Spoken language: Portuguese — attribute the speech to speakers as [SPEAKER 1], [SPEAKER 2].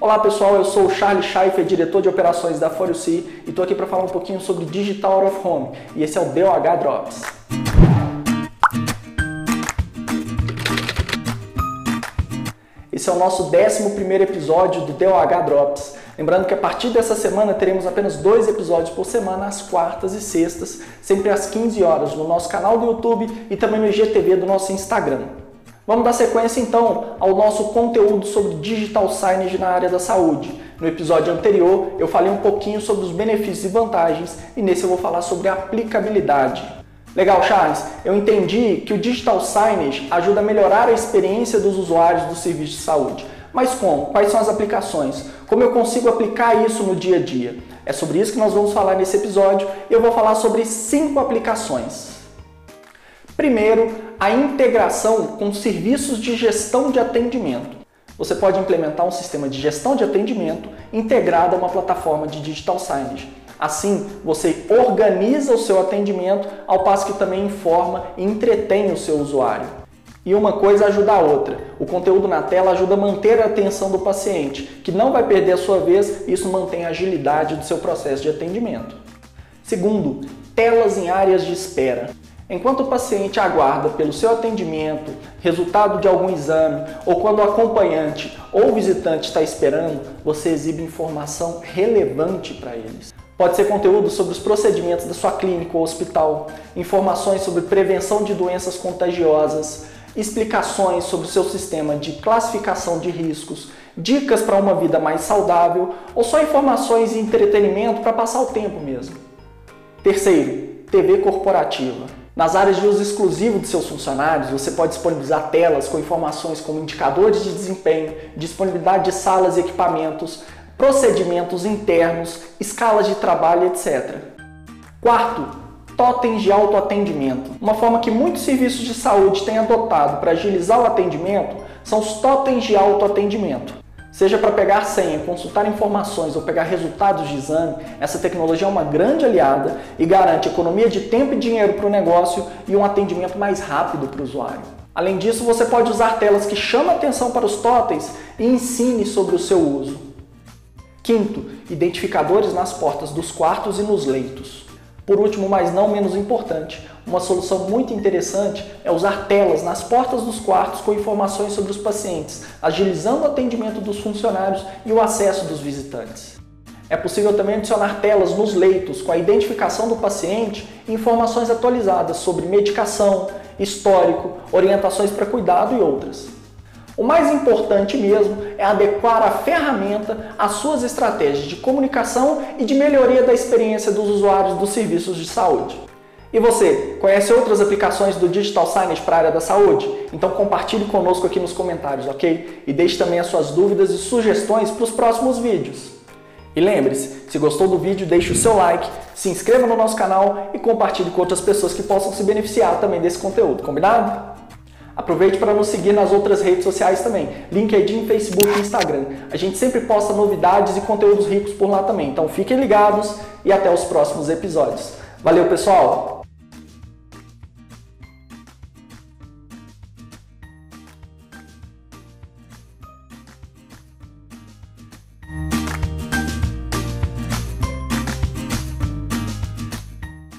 [SPEAKER 1] Olá pessoal, eu sou o Charlie Scheifer, diretor de operações da ForUC e estou aqui para falar um pouquinho sobre Digital Out of Home e esse é o DOH Drops. Esse é o nosso 11 episódio do DOH Drops. Lembrando que a partir dessa semana teremos apenas dois episódios por semana, às quartas e sextas, sempre às 15 horas, no nosso canal do YouTube e também no IGTV do nosso Instagram. Vamos dar sequência então ao nosso conteúdo sobre digital signage na área da saúde. No episódio anterior eu falei um pouquinho sobre os benefícios e vantagens e nesse eu vou falar sobre a aplicabilidade. Legal, Charles? Eu entendi que o digital signage ajuda a melhorar a experiência dos usuários do serviço de saúde. Mas como? Quais são as aplicações? Como eu consigo aplicar isso no dia a dia? É sobre isso que nós vamos falar nesse episódio eu vou falar sobre cinco aplicações. Primeiro, a integração com serviços de gestão de atendimento. Você pode implementar um sistema de gestão de atendimento integrado a uma plataforma de digital signage. Assim, você organiza o seu atendimento ao passo que também informa e entretém o seu usuário. E uma coisa ajuda a outra. O conteúdo na tela ajuda a manter a atenção do paciente, que não vai perder a sua vez, e isso mantém a agilidade do seu processo de atendimento. Segundo, telas em áreas de espera. Enquanto o paciente aguarda pelo seu atendimento, resultado de algum exame, ou quando o acompanhante ou visitante está esperando, você exibe informação relevante para eles. Pode ser conteúdo sobre os procedimentos da sua clínica ou hospital, informações sobre prevenção de doenças contagiosas, explicações sobre o seu sistema de classificação de riscos, dicas para uma vida mais saudável ou só informações e entretenimento para passar o tempo mesmo. Terceiro, TV corporativa. Nas áreas de uso exclusivo de seus funcionários, você pode disponibilizar telas com informações como indicadores de desempenho, disponibilidade de salas e equipamentos, procedimentos internos, escalas de trabalho, etc. Quarto, totens de autoatendimento. Uma forma que muitos serviços de saúde têm adotado para agilizar o atendimento são os totens de autoatendimento. Seja para pegar senha, consultar informações ou pegar resultados de exame, essa tecnologia é uma grande aliada e garante economia de tempo e dinheiro para o negócio e um atendimento mais rápido para o usuário. Além disso, você pode usar telas que chamam atenção para os totens e ensine sobre o seu uso. Quinto, identificadores nas portas dos quartos e nos leitos. Por último, mas não menos importante, uma solução muito interessante é usar telas nas portas dos quartos com informações sobre os pacientes, agilizando o atendimento dos funcionários e o acesso dos visitantes. É possível também adicionar telas nos leitos com a identificação do paciente e informações atualizadas sobre medicação, histórico, orientações para cuidado e outras. O mais importante mesmo é adequar a ferramenta às suas estratégias de comunicação e de melhoria da experiência dos usuários dos serviços de saúde. E você, conhece outras aplicações do Digital Signage para a área da saúde? Então compartilhe conosco aqui nos comentários, ok? E deixe também as suas dúvidas e sugestões para os próximos vídeos. E lembre-se, se gostou do vídeo, deixe o seu like, se inscreva no nosso canal e compartilhe com outras pessoas que possam se beneficiar também desse conteúdo, combinado? Aproveite para nos seguir nas outras redes sociais também, LinkedIn, Facebook e Instagram. A gente sempre posta novidades e conteúdos ricos por lá também. Então fiquem ligados e até os próximos episódios. Valeu, pessoal!